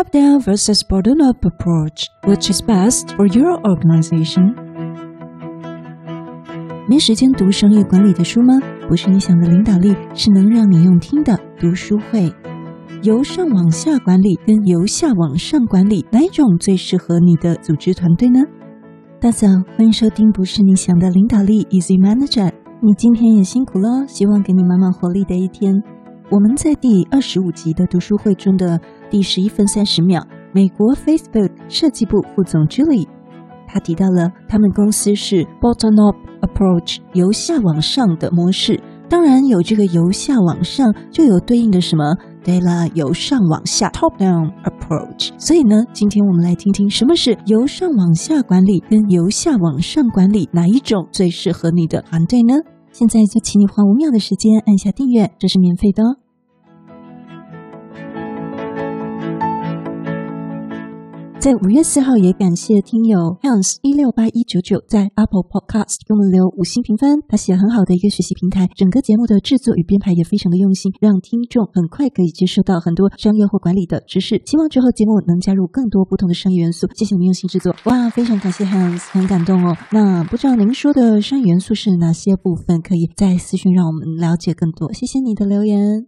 Top down versus bottom up approach, which is best for your organization? 没时间读商业管理的书吗？不是你想的领导力，是能让你用听的读书会。由上往下管理跟由下往上管理，哪一种最适合你的组织团队呢？大家，欢迎收听不是你想的领导力，Easy Manager。你今天也辛苦了，希望给你满满活力的一天。我们在第二十五集的读书会中的第十一分三十秒，美国 Facebook 设计部副总 Julie，他提到了他们公司是 Bottom Up Approach 由下往上的模式。当然有这个由下往上，就有对应的什么？对了，由上往下 Top Down Approach。所以呢，今天我们来听听什么是由上往下管理，跟由下往上管理哪一种最适合你的团队呢？现在就请你花五秒的时间按下订阅，这是免费的哦。在五月四号，也感谢听友 Hans 一六八一九九在 Apple Podcast 给我们留五星评分。他写很好的一个学习平台，整个节目的制作与编排也非常的用心，让听众很快可以接受到很多商业或管理的知识。希望之后节目能加入更多不同的商业元素。谢谢你用心制作，哇，非常感谢 Hans，很感动哦。那不知道您说的商业元素是哪些部分？可以在私讯让我们了解更多。谢谢你的留言。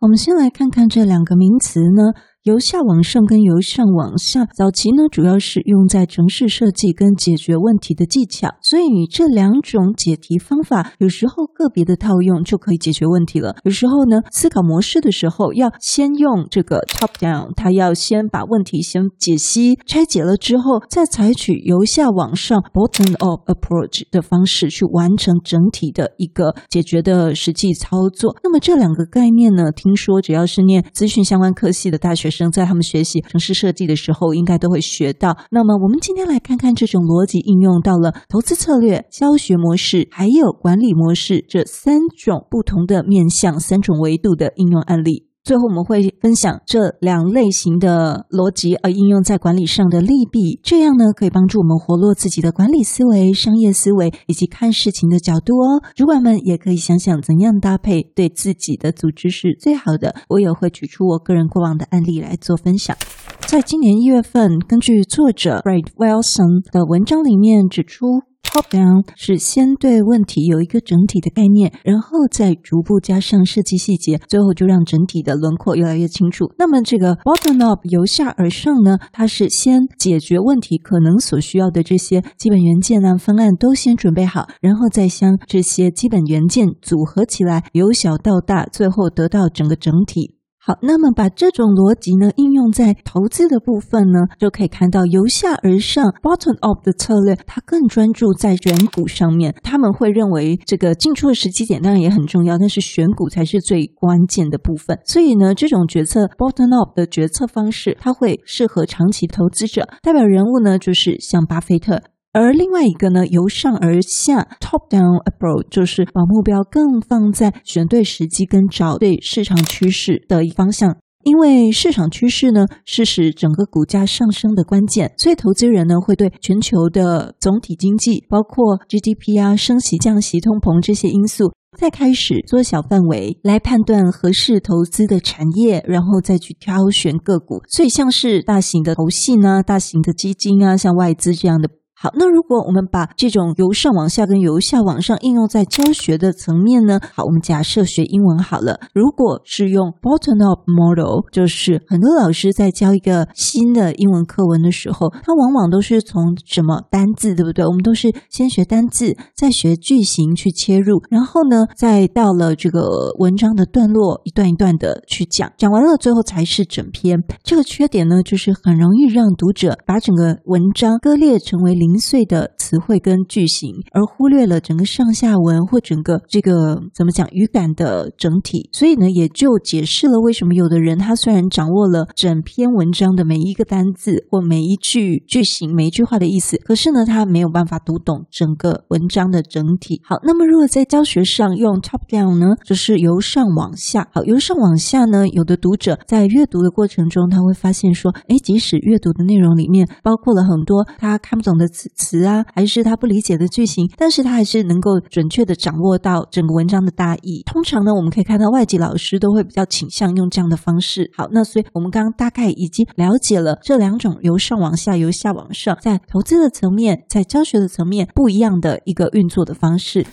我们先来看看这两个名词呢。由下往上跟由上往下，早期呢主要是用在城市设计跟解决问题的技巧，所以你这两种解题方法，有时候个别的套用就可以解决问题了。有时候呢，思考模式的时候，要先用这个 top down，它要先把问题先解析、拆解了之后，再采取由下往上 bottom up approach 的方式去完成整体的一个解决的实际操作。那么这两个概念呢，听说只要是念资讯相关科系的大学生在他们学习城市设计的时候，应该都会学到。那么，我们今天来看看这种逻辑应用到了投资策略、教学模式，还有管理模式这三种不同的面向、三种维度的应用案例。最后我们会分享这两类型的逻辑，而应用在管理上的利弊，这样呢可以帮助我们活络自己的管理思维、商业思维以及看事情的角度哦。主管们也可以想想怎样搭配对自己的组织是最好的。我也会举出我个人过往的案例来做分享。在今年一月份，根据作者 Fred Wilson 的文章里面指出。Top down 是先对问题有一个整体的概念，然后再逐步加上设计细节，最后就让整体的轮廓越来越清楚。那么这个 bottom up 由下而上呢，它是先解决问题可能所需要的这些基本元件啊、方案都先准备好，然后再将这些基本元件组合起来，由小到大，最后得到整个整体。好，那么把这种逻辑呢应用在投资的部分呢，就可以看到由下而上 （bottom up） 的策略，它更专注在选股上面。他们会认为这个进出的时机点当然也很重要，但是选股才是最关键的部分。所以呢，这种决策 （bottom up） 的决策方式，它会适合长期投资者。代表人物呢，就是像巴菲特。而另外一个呢，由上而下 （top down approach） 就是把目标更放在选对时机跟找对市场趋势的一方向，因为市场趋势呢是使整个股价上升的关键，所以投资人呢会对全球的总体经济，包括 GDP 啊、升息、降息、通膨这些因素，再开始缩小范围来判断合适投资的产业，然后再去挑选个股。所以像是大型的投信啊、大型的基金啊、像外资这样的。好，那如果我们把这种由上往下跟由下往上应用在教学的层面呢？好，我们假设学英文好了，如果是用 bottom up model，就是很多老师在教一个新的英文课文的时候，他往往都是从什么单字，对不对？我们都是先学单字，再学句型去切入，然后呢，再到了这个文章的段落，一段一段的去讲，讲完了最后才是整篇。这个缺点呢，就是很容易让读者把整个文章割裂成为零。零碎的词汇跟句型，而忽略了整个上下文或整个这个怎么讲语感的整体，所以呢，也就解释了为什么有的人他虽然掌握了整篇文章的每一个单字或每一句句型、每一句话的意思，可是呢，他没有办法读懂整个文章的整体。好，那么如果在教学上用 top down 呢，就是由上往下。好，由上往下呢，有的读者在阅读的过程中，他会发现说，诶，即使阅读的内容里面包括了很多他看不懂的字。词啊，还是他不理解的句型，但是他还是能够准确的掌握到整个文章的大意。通常呢，我们可以看到外籍老师都会比较倾向用这样的方式。好，那所以我们刚刚大概已经了解了这两种由上往下、由下往上，在投资的层面、在教学的层面不一样的一个运作的方式。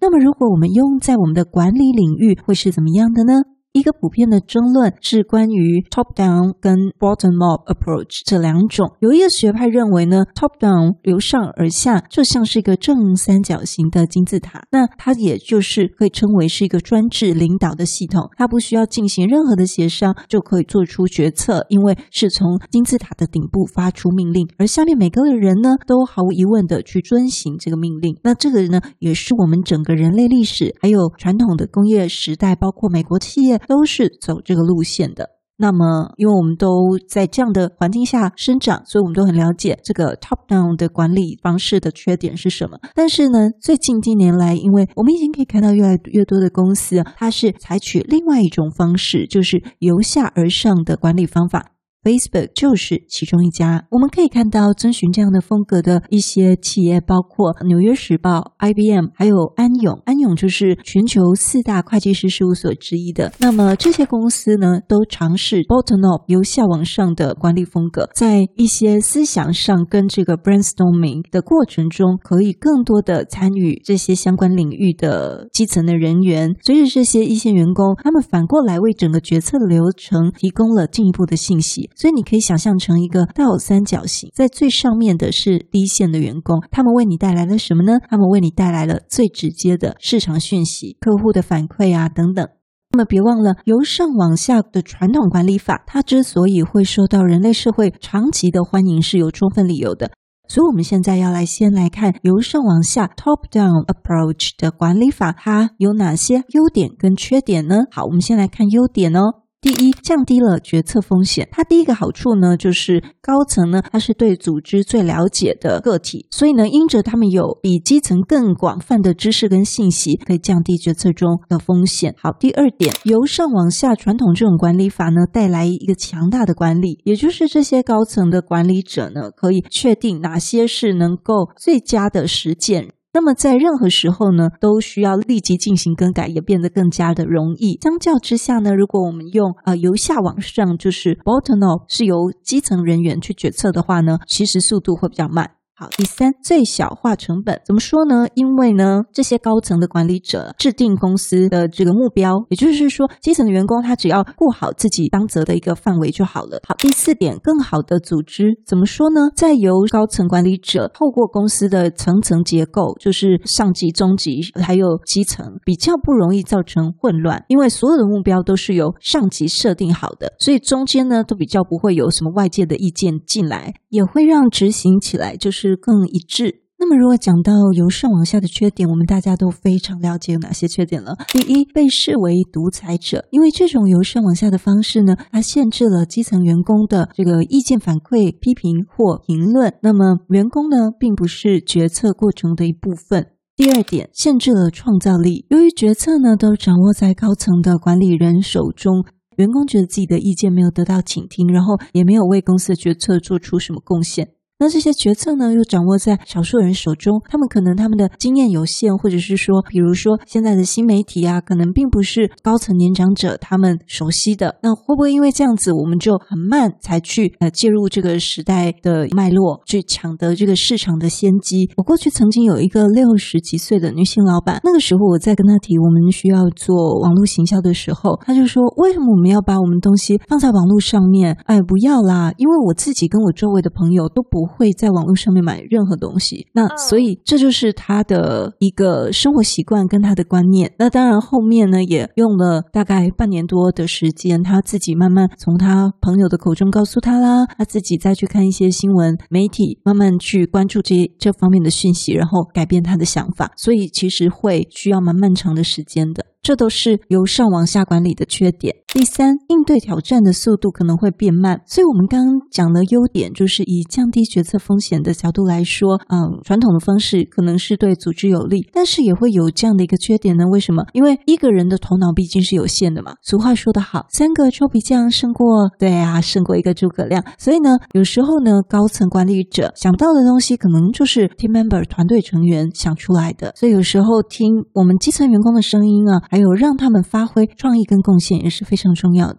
那么，如果我们用在我们的管理领域，会是怎么样的呢？一个普遍的争论是关于 top down 跟 bottom up approach 这两种。有一个学派认为呢，top down 由上而下就像是一个正三角形的金字塔，那它也就是可以称为是一个专制领导的系统，它不需要进行任何的协商就可以做出决策，因为是从金字塔的顶部发出命令，而下面每个人呢都毫无疑问的去遵行这个命令。那这个呢，也是我们整个人类历史还有传统的工业时代，包括美国企业。都是走这个路线的。那么，因为我们都在这样的环境下生长，所以我们都很了解这个 top down 的管理方式的缺点是什么。但是呢，最近近年来，因为我们已经可以看到越来越多的公司，它是采取另外一种方式，就是由下而上的管理方法。Facebook 就是其中一家，我们可以看到遵循这样的风格的一些企业，包括纽约时报、IBM，还有安永。安永就是全球四大会计师事务所之一的。那么这些公司呢，都尝试 bottom up 由下往上的管理风格，在一些思想上跟这个 brainstorming 的过程中，可以更多的参与这些相关领域的基层的人员。随着这些一线员工，他们反过来为整个决策流程提供了进一步的信息。所以你可以想象成一个倒三角形，在最上面的是第一线的员工，他们为你带来了什么呢？他们为你带来了最直接的市场讯息、客户的反馈啊等等。那么别忘了，由上往下的传统管理法，它之所以会受到人类社会长期的欢迎，是有充分理由的。所以，我们现在要来先来看由上往下 （top down approach） 的管理法，它有哪些优点跟缺点呢？好，我们先来看优点哦。第一，降低了决策风险。它第一个好处呢，就是高层呢，它是对组织最了解的个体，所以呢，因着他们有比基层更广泛的知识跟信息，可以降低决策中的风险。好，第二点，由上往下传统这种管理法呢，带来一个强大的管理，也就是这些高层的管理者呢，可以确定哪些是能够最佳的实践。那么在任何时候呢，都需要立即进行更改，也变得更加的容易。相较之下呢，如果我们用呃由下往上，就是 bottom up，是由基层人员去决策的话呢，其实速度会比较慢。好，第三，最小化成本，怎么说呢？因为呢，这些高层的管理者制定公司的这个目标，也就是说，基层的员工他只要顾好自己当责的一个范围就好了。好，第四点，更好的组织，怎么说呢？再由高层管理者透过公司的层层结构，就是上级、中级还有基层，比较不容易造成混乱，因为所有的目标都是由上级设定好的，所以中间呢都比较不会有什么外界的意见进来，也会让执行起来就是。更一致。那么，如果讲到由上往下的缺点，我们大家都非常了解有哪些缺点了。第一，被视为独裁者，因为这种由上往下的方式呢，它限制了基层员工的这个意见反馈、批评或评论。那么，员工呢，并不是决策过程的一部分。第二点，限制了创造力，由于决策呢都掌握在高层的管理人手中，员工觉得自己的意见没有得到倾听，然后也没有为公司的决策做出什么贡献。那这些决策呢，又掌握在少数人手中，他们可能他们的经验有限，或者是说，比如说现在的新媒体啊，可能并不是高层年长者他们熟悉的。那会不会因为这样子，我们就很慢才去呃介入这个时代的脉络，去抢得这个市场的先机？我过去曾经有一个六十几岁的女性老板，那个时候我在跟她提我们需要做网络行销的时候，她就说：为什么我们要把我们东西放在网络上面？哎，不要啦，因为我自己跟我周围的朋友都不。会在网络上面买任何东西，那所以这就是他的一个生活习惯跟他的观念。那当然后面呢，也用了大概半年多的时间，他自己慢慢从他朋友的口中告诉他啦，他自己再去看一些新闻媒体，慢慢去关注这这方面的讯息，然后改变他的想法。所以其实会需要蛮漫长的时间的。这都是由上往下管理的缺点。第三，应对挑战的速度可能会变慢。所以，我们刚刚讲的优点就是以降低决策风险的角度来说，嗯，传统的方式可能是对组织有利，但是也会有这样的一个缺点呢？为什么？因为一个人的头脑毕竟是有限的嘛。俗话说得好，三个臭皮匠胜过，对啊，胜过一个诸葛亮。所以呢，有时候呢，高层管理者想到的东西，可能就是 team member 团队成员想出来的。所以有时候听我们基层员工的声音啊，还有让他们发挥创意跟贡献，也是非常重要的。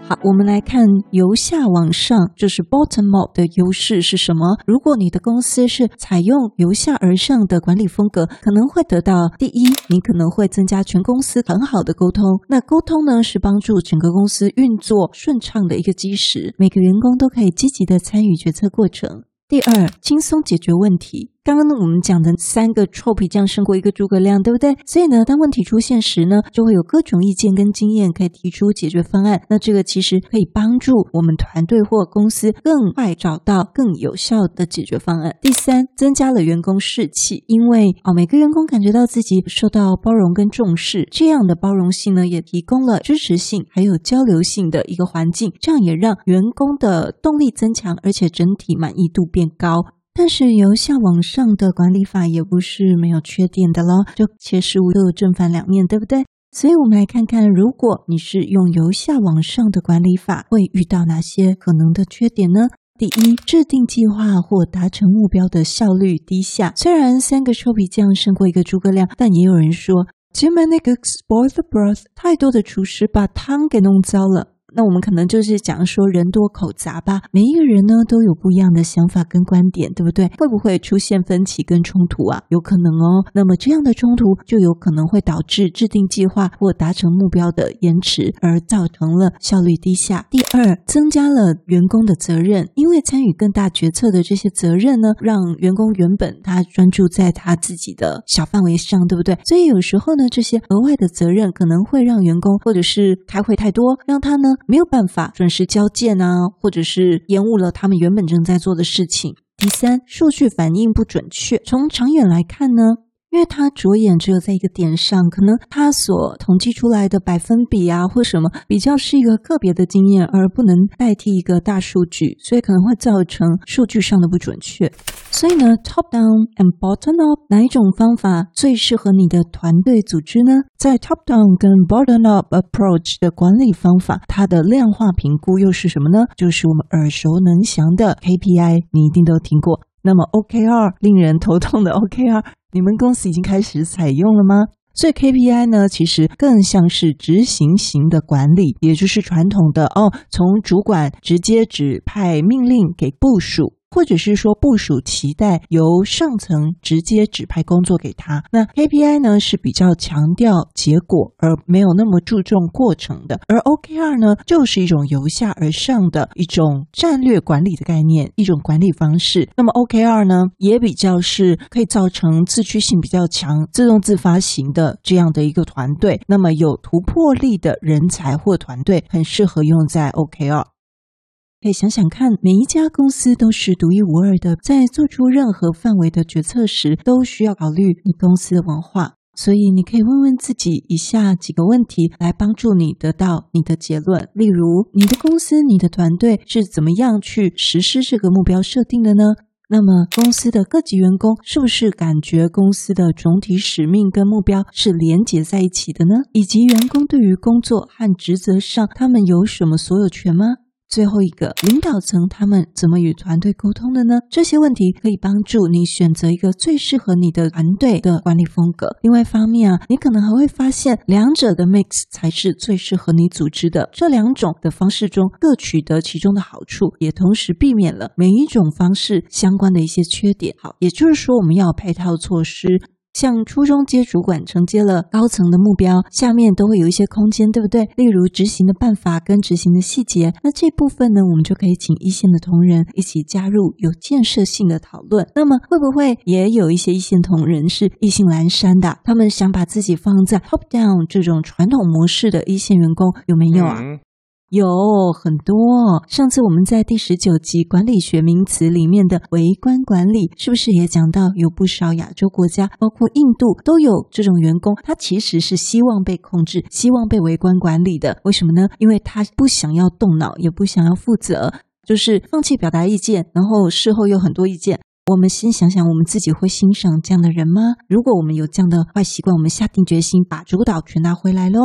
好，我们来看由下往上，就是 bottom up 的优势是什么？如果你的公司是采用由下而上的管理风格，可能会得到第一，你可能会增加全公司很好的沟通。那沟通呢，是帮助整个公司运作顺畅的一个基石，每个员工都可以积极的参与决策过程。第二，轻松解决问题。刚刚呢，我们讲的三个臭皮匠胜过一个诸葛亮，对不对？所以呢，当问题出现时呢，就会有各种意见跟经验可以提出解决方案。那这个其实可以帮助我们团队或公司更快找到更有效的解决方案。第三，增加了员工士气，因为啊，每个员工感觉到自己受到包容跟重视，这样的包容性呢，也提供了支持性还有交流性的一个环境，这样也让员工的动力增强，而且整体满意度变高。但是由下往上的管理法也不是没有缺点的咯，就切事物都有正反两面，对不对？所以我们来看看，如果你是用由下往上的管理法，会遇到哪些可能的缺点呢？第一，制定计划或达成目标的效率低下。虽然三个臭皮匠胜过一个诸葛亮，但也有人说，too many cooks spoil the broth，太多的厨师把汤给弄糟了。那我们可能就是讲说人多口杂吧，每一个人呢都有不一样的想法跟观点，对不对？会不会出现分歧跟冲突啊？有可能哦。那么这样的冲突就有可能会导致制定计划或达成目标的延迟，而造成了效率低下。第二，增加了员工的责任，因为参与更大决策的这些责任呢，让员工原本他专注在他自己的小范围上，对不对？所以有时候呢，这些额外的责任可能会让员工或者是开会太多，让他呢。没有办法准时交件啊，或者是延误了他们原本正在做的事情。第三，数据反应不准确。从长远来看呢，因为他着眼只有在一个点上，可能他所统计出来的百分比啊，或什么比较是一个个别的经验，而不能代替一个大数据，所以可能会造成数据上的不准确。所以呢，top down and bottom up 哪一种方法最适合你的团队组织呢？在 top down 跟 bottom up approach 的管理方法，它的量化评估又是什么呢？就是我们耳熟能详的 KPI，你一定都听过。那么 OKR 令人头痛的 OKR。你们公司已经开始采用了吗？所以 KPI 呢，其实更像是执行型的管理，也就是传统的哦，从主管直接指派命令给部署。或者是说部署期待由上层直接指派工作给他，那 KPI 呢是比较强调结果，而没有那么注重过程的，而 OKR 呢就是一种由下而上的一种战略管理的概念，一种管理方式。那么 OKR 呢也比较是可以造成自驱性比较强、自动自发型的这样的一个团队，那么有突破力的人才或团队很适合用在 OKR。可以想想看，每一家公司都是独一无二的，在做出任何范围的决策时，都需要考虑你公司的文化。所以，你可以问问自己以下几个问题，来帮助你得到你的结论。例如，你的公司、你的团队是怎么样去实施这个目标设定的呢？那么，公司的各级员工是不是感觉公司的总体使命跟目标是连结在一起的呢？以及，员工对于工作和职责上，他们有什么所有权吗？最后一个，领导层他们怎么与团队沟通的呢？这些问题可以帮助你选择一个最适合你的团队的管理风格。另外一方面啊，你可能还会发现，两者的 mix 才是最适合你组织的。这两种的方式中各取得其中的好处，也同时避免了每一种方式相关的一些缺点。好，也就是说，我们要配套措施。像初中阶主管承接了高层的目标，下面都会有一些空间，对不对？例如执行的办法跟执行的细节，那这部分呢，我们就可以请一线的同仁一起加入有建设性的讨论。那么会不会也有一些一线同仁是意兴阑珊的？他们想把自己放在 top down 这种传统模式的一线员工有没有啊？有很多，上次我们在第十九集管理学名词里面的微观管理，是不是也讲到有不少亚洲国家，包括印度，都有这种员工，他其实是希望被控制，希望被微观管理的。为什么呢？因为他不想要动脑，也不想要负责，就是放弃表达意见，然后事后有很多意见。我们先想想，我们自己会欣赏这样的人吗？如果我们有这样的坏习惯，我们下定决心把主导权拿回来喽。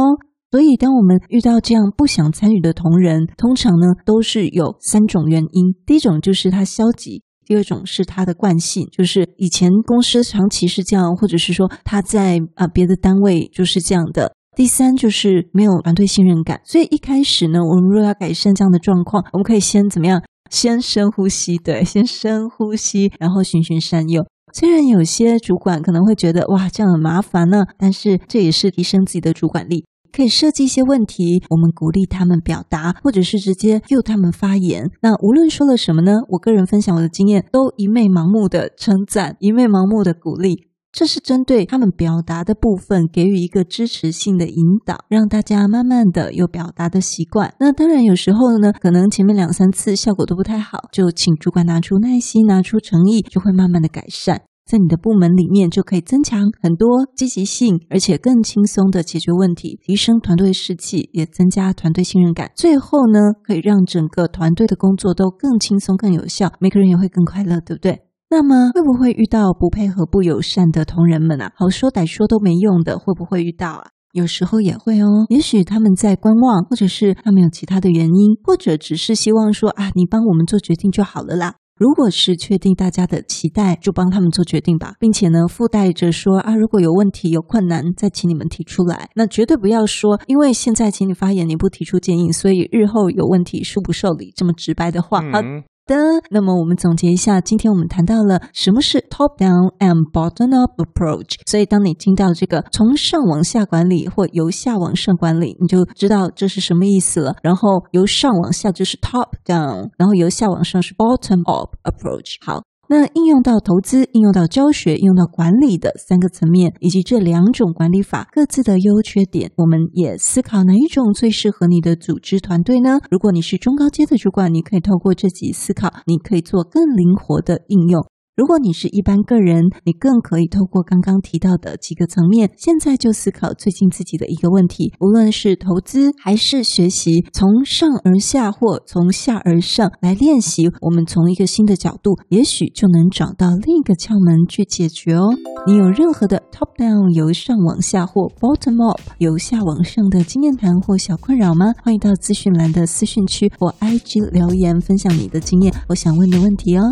所以，当我们遇到这样不想参与的同仁，通常呢都是有三种原因。第一种就是他消极，第二种是他的惯性，就是以前公司长期是这样，或者是说他在啊别的单位就是这样的。第三就是没有团队信任感。所以一开始呢，我们若要改善这样的状况，我们可以先怎么样？先深呼吸，对，先深呼吸，然后循循善诱。虽然有些主管可能会觉得哇，这样很麻烦呢，但是这也是提升自己的主管力。可以设计一些问题，我们鼓励他们表达，或者是直接诱他们发言。那无论说了什么呢？我个人分享我的经验，都一昧盲目的称赞，一昧盲目的鼓励。这是针对他们表达的部分给予一个支持性的引导，让大家慢慢的有表达的习惯。那当然有时候呢，可能前面两三次效果都不太好，就请主管拿出耐心，拿出诚意，就会慢慢的改善。在你的部门里面，就可以增强很多积极性，而且更轻松的解决问题，提升团队士气，也增加团队信任感。最后呢，可以让整个团队的工作都更轻松、更有效，每个人也会更快乐，对不对？那么会不会遇到不配合、不友善的同仁们啊？好说歹说都没用的，会不会遇到啊？有时候也会哦。也许他们在观望，或者是他们有其他的原因，或者只是希望说啊，你帮我们做决定就好了啦。如果是确定大家的期待，就帮他们做决定吧，并且呢，附带着说啊，如果有问题、有困难，再请你们提出来。那绝对不要说，因为现在请你发言，你不提出建议，所以日后有问题，恕不受理。这么直白的话，啊的。那么我们总结一下，今天我们谈到了什么是 top down and bottom up approach。所以，当你听到这个从上往下管理或由下往上管理，你就知道这是什么意思了。然后由上往下就是 top down，然后由下往上是 bottom up approach。好。那应用到投资、应用到教学、应用到管理的三个层面，以及这两种管理法各自的优缺点，我们也思考哪一种最适合你的组织团队呢？如果你是中高阶的主管，你可以透过这几思考，你可以做更灵活的应用。如果你是一般个人，你更可以透过刚刚提到的几个层面，现在就思考最近自己的一个问题，无论是投资还是学习，从上而下或从下而上来练习，我们从一个新的角度，也许就能找到另一个窍门去解决哦。你有任何的 top down 由上往下或 bottom up 由下往上的经验谈或小困扰吗？欢迎到资讯栏的私讯区或 IG 留言分享你的经验，我想问的问题哦。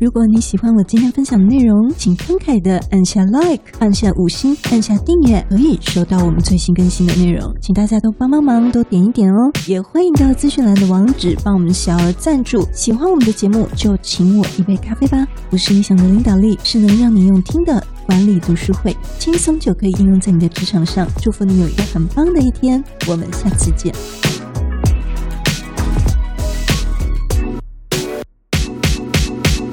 如果你喜欢我今天分享的内容，请慷慨的按下 like，按下五星，按下订阅，可以收到我们最新更新的内容。请大家都帮帮忙，都点一点哦。也欢迎到资讯栏的网址帮我们小额赞助。喜欢我们的节目，就请我一杯咖啡吧。不是你想的领导力，是能让你用听的管理读书会，轻松就可以应用在你的职场上。祝福你有一个很棒的一天，我们下次见。